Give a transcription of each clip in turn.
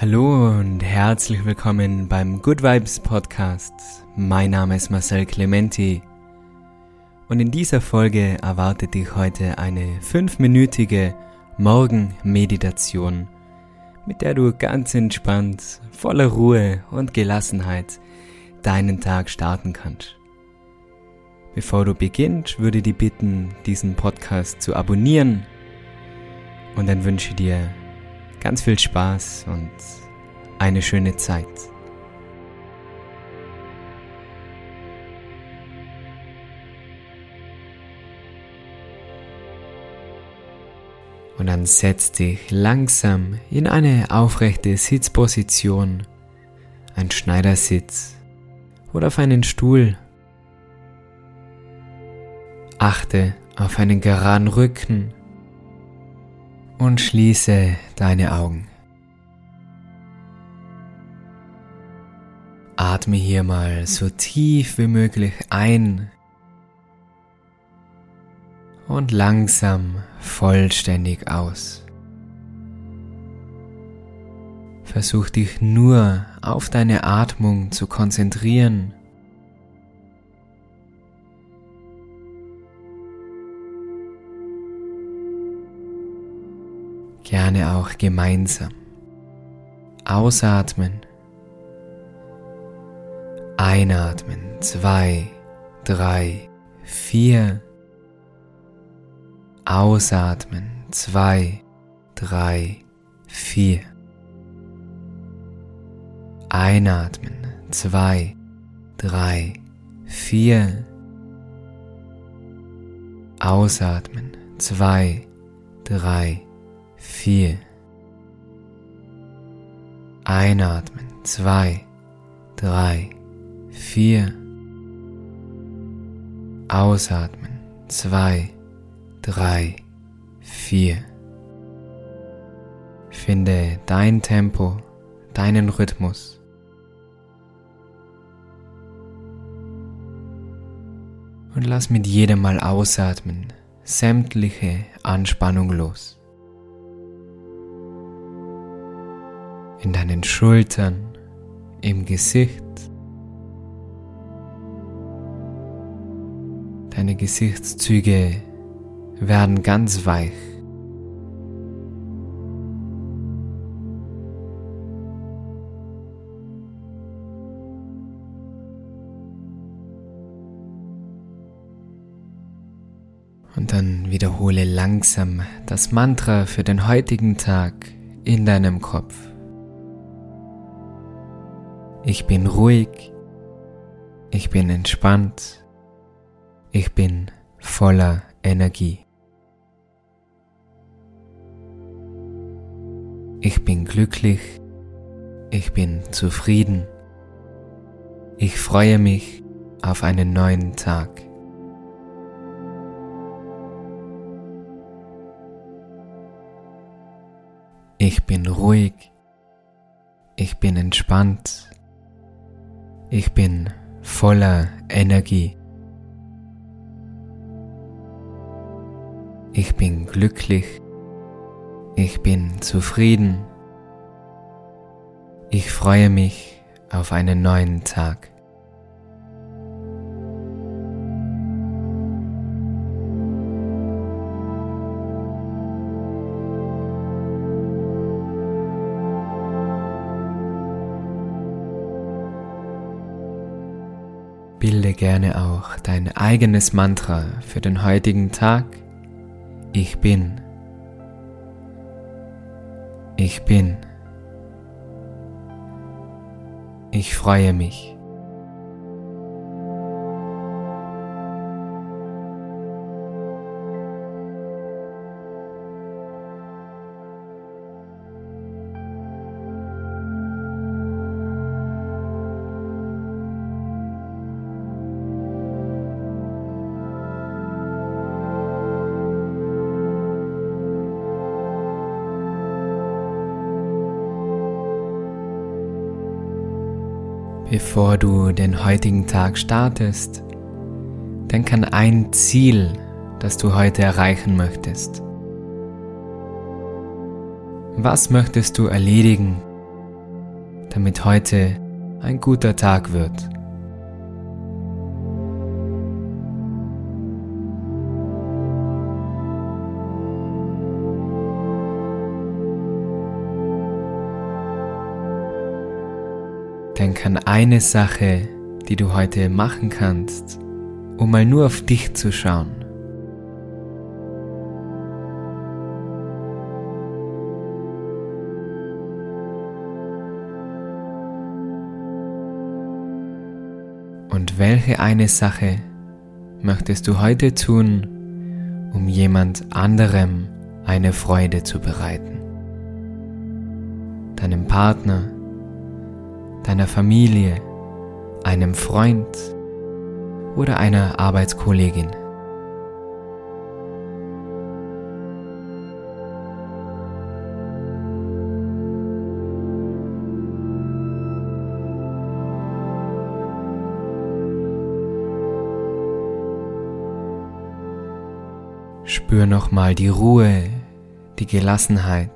Hallo und herzlich willkommen beim Good Vibes Podcast. Mein Name ist Marcel Clementi und in dieser Folge erwartet dich heute eine fünfminütige Morgenmeditation, mit der du ganz entspannt, voller Ruhe und Gelassenheit deinen Tag starten kannst. Bevor du beginnst, würde ich dich bitten, diesen Podcast zu abonnieren und dann wünsche ich dir ganz viel Spaß und eine schöne Zeit. Und dann setz dich langsam in eine aufrechte Sitzposition, ein Schneidersitz oder auf einen Stuhl. Achte auf einen geraden Rücken und schließe deine Augen. Atme hier mal so tief wie möglich ein und langsam vollständig aus. Versuch dich nur auf deine Atmung zu konzentrieren gerne auch gemeinsam. Ausatmen. Einatmen. Zwei, drei, vier. Ausatmen. Zwei, drei, vier. Einatmen. Zwei, drei, vier. Ausatmen. Zwei, drei, vier vier. Einatmen, zwei, drei, vier. Ausatmen, zwei, drei, vier. Finde dein Tempo, deinen Rhythmus. Und lass mit jedem Mal ausatmen sämtliche Anspannung los. In deinen Schultern, im Gesicht. Deine Gesichtszüge werden ganz weich. Und dann wiederhole langsam das Mantra für den heutigen Tag in deinem Kopf. Ich bin ruhig, ich bin entspannt, ich bin voller Energie. Ich bin glücklich, ich bin zufrieden, ich freue mich auf einen neuen Tag. Ich bin ruhig, ich bin entspannt, ich bin voller Energie. Ich bin glücklich. Ich bin zufrieden. Ich freue mich auf einen neuen Tag. Bilde gerne auch dein eigenes Mantra für den heutigen Tag. Ich bin. Ich bin. Ich freue mich. Bevor du den heutigen Tag startest, denk an ein Ziel, das du heute erreichen möchtest. Was möchtest du erledigen damit heute ein guter Tag wird. Denk an eine Sache, die du heute machen kannst, um mal nur auf dich zu schauen. Und welche eine Sache möchtest du heute tun, um jemand anderem eine Freude zu bereiten? Deinem Partner, deiner Familie, einem Freund oder einer Arbeitskollegin. Spür nochmal die Ruhe, die Gelassenheit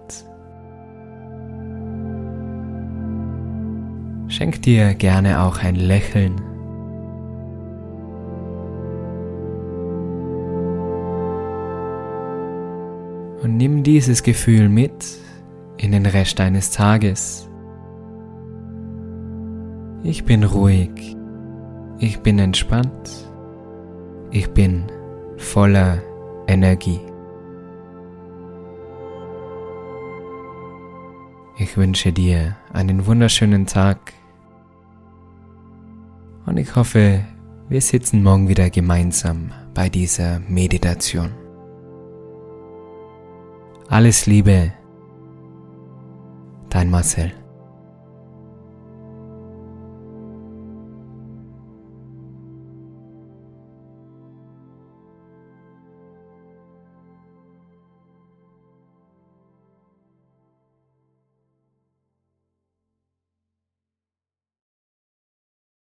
Schenk dir gerne auch ein Lächeln. Und nimm dieses Gefühl mit in den Rest deines Tages. Ich bin ruhig. Ich bin entspannt. Ich bin voller Energie. Ich wünsche dir einen wunderschönen Tag und ich hoffe, wir sitzen morgen wieder gemeinsam bei dieser Meditation. Alles Liebe, dein Marcel.